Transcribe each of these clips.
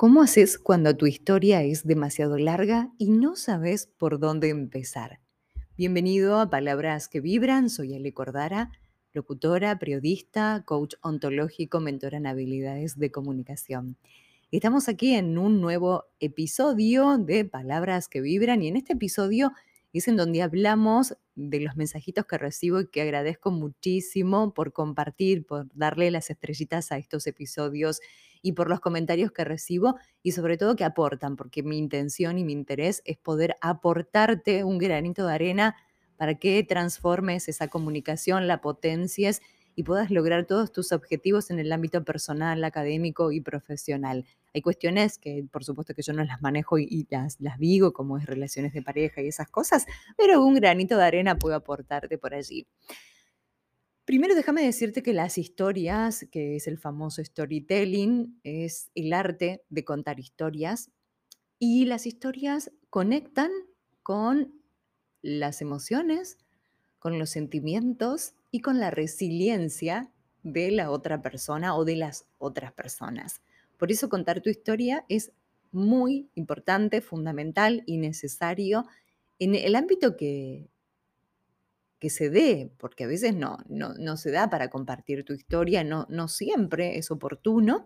¿Cómo haces cuando tu historia es demasiado larga y no sabes por dónde empezar? Bienvenido a Palabras que Vibran, soy Ale Cordara, locutora, periodista, coach ontológico, mentora en habilidades de comunicación. Estamos aquí en un nuevo episodio de Palabras que Vibran y en este episodio es en donde hablamos de los mensajitos que recibo y que agradezco muchísimo por compartir, por darle las estrellitas a estos episodios y por los comentarios que recibo y sobre todo que aportan, porque mi intención y mi interés es poder aportarte un granito de arena para que transformes esa comunicación, la potencias y puedas lograr todos tus objetivos en el ámbito personal, académico y profesional. Hay cuestiones que por supuesto que yo no las manejo y, las, las digo, como es relaciones de pareja y esas cosas, pero un granito de arena puedo aportarte por allí. Primero déjame decirte que las historias, que es el famoso storytelling, es el arte de contar historias y las historias conectan con las emociones, con los sentimientos y con la resiliencia de la otra persona o de las otras personas. Por eso contar tu historia es muy importante, fundamental y necesario en el ámbito que, que se dé, porque a veces no, no, se da para compartir tu historia, no, no siempre es oportuno.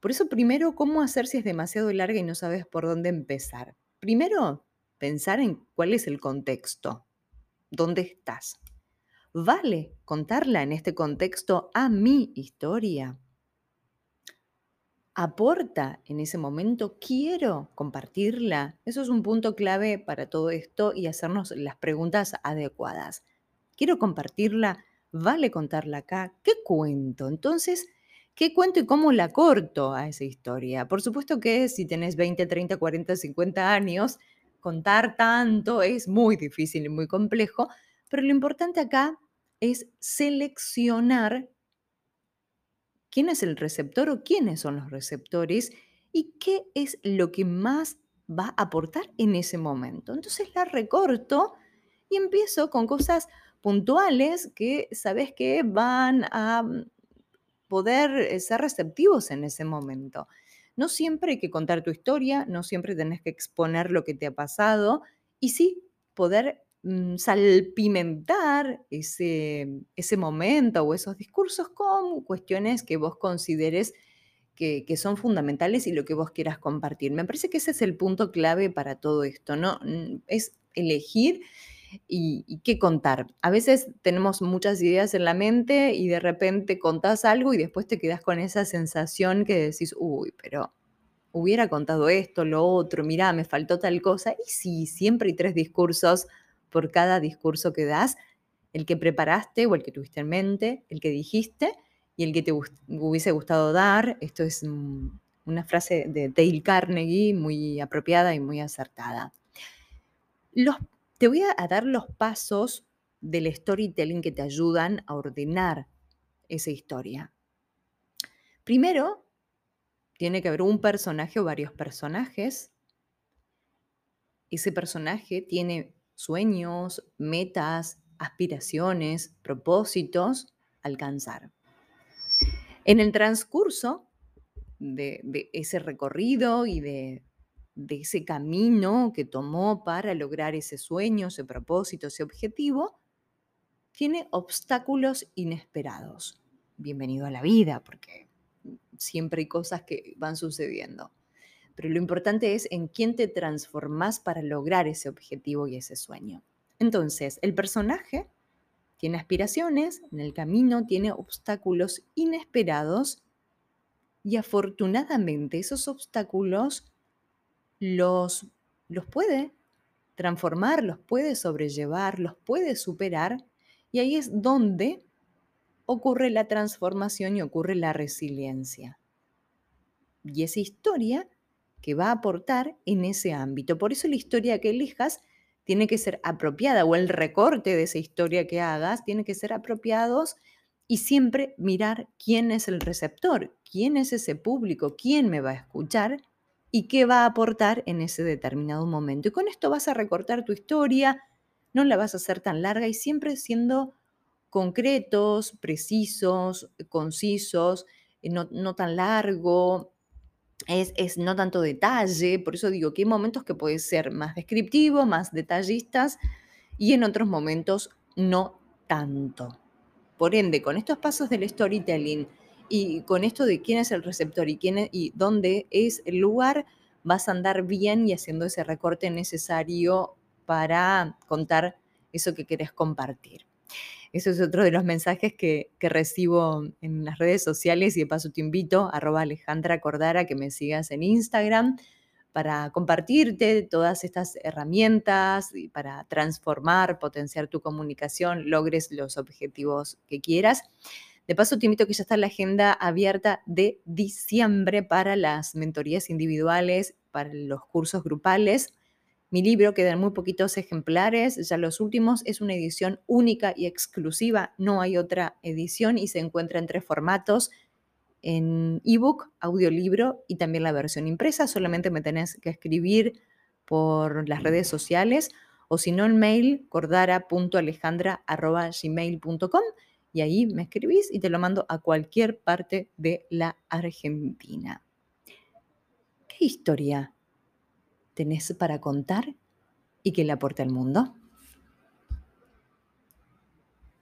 Por eso primero, ¿cómo hacer si es demasiado larga y no sabes por dónde empezar? Primero, pensar en cuál es el contexto, dónde estás. ¿Vale contarla en este contexto a mi historia? aporta en ese momento, quiero compartirla. Eso es un punto clave para todo esto y hacernos las preguntas adecuadas. Quiero compartirla, vale contarla acá, ¿qué cuento? Entonces, ¿qué cuento y cómo la corto a esa historia? Por supuesto que si tenés 20, 30, 40, 50 años, contar tanto es muy difícil y muy complejo, pero lo importante acá es seleccionar quién es el receptor o quiénes son los receptores y qué es lo que más va a aportar en ese momento. Entonces la recorto y empiezo con cosas puntuales que sabes que van a mm, poder eh, ser receptivos en ese momento. No siempre hay que contar tu historia, no siempre tenés que exponer lo que te ha pasado y sí poder salpimentar ese, ese momento o esos discursos con cuestiones que vos consideres que, son fundamentales y lo que vos quieras compartir. Me parece que ese es el punto clave para todo esto, ¿no? Mm, es elegir y, qué contar. A veces tenemos muchas ideas en la mente y de repente contás algo y después te quedas con esa sensación que decís, uy, pero hubiera contado esto, lo otro, mirá, me faltó tal cosa. Y sí, siempre hay tres discursos por cada discurso que das, el que preparaste o el que tuviste en mente, el que dijiste y el que te hubiese gustado dar. Esto es una frase de Dale Carnegie muy apropiada y muy acertada. Los, te voy a dar los pasos del storytelling que te ayudan a ordenar esa historia. Primero, tiene que haber un personaje o varios personajes. Ese personaje tiene sueños, metas, aspiraciones, propósitos, alcanzar. En el transcurso de, ese recorrido y de, de ese camino que tomó para lograr ese sueño, ese propósito, ese objetivo, tiene obstáculos inesperados. Bienvenido a la vida, porque siempre hay cosas que van sucediendo pero lo importante es en quién te transformas para lograr ese objetivo y ese sueño. Entonces, el personaje tiene aspiraciones, en el camino tiene obstáculos inesperados y afortunadamente esos obstáculos los, los puede transformar, los puede sobrellevar, los puede superar y ahí es donde ocurre la transformación y ocurre la resiliencia. Y esa historia que va a aportar en ese ámbito. Por eso la historia que elijas tiene que ser apropiada o el recorte de esa historia que hagas tiene que ser apropiados y siempre mirar quién es el receptor, quién es ese público, quién me va a escuchar y qué va a aportar en ese determinado momento. Y con esto vas a recortar tu historia, no la vas a hacer tan larga y siempre siendo concretos, precisos, concisos, no, no tan largo, es, es no tanto detalle, por eso digo que hay momentos que puede ser más descriptivo, más detallistas y en otros momentos no tanto. Por ende, con estos pasos del storytelling y con esto de quién es el receptor y, quién y dónde es el lugar, vas a andar bien y haciendo ese recorte necesario para contar eso que querés compartir. Eso es otro de los mensajes que, recibo en las redes sociales y de paso te invito, arroba Alejandra Cordara, que me sigas en Instagram para compartirte todas estas herramientas y para transformar, potenciar tu comunicación, logres los objetivos que quieras. De paso, te invito a que ya está la agenda abierta de diciembre para las mentorías individuales, para los cursos grupales. Mi libro quedan muy poquitos ejemplares, ya los últimos es una edición única y exclusiva, no hay otra edición y se encuentra en tres formatos, en ebook, audiolibro y también la versión impresa. Solamente me tenés que escribir por las redes sociales o si no en mail cordara.alejandra.gmail.com y ahí me escribís y te lo mando a cualquier parte de la Argentina. ¿Qué historia tenés para contar y que le aporte al mundo?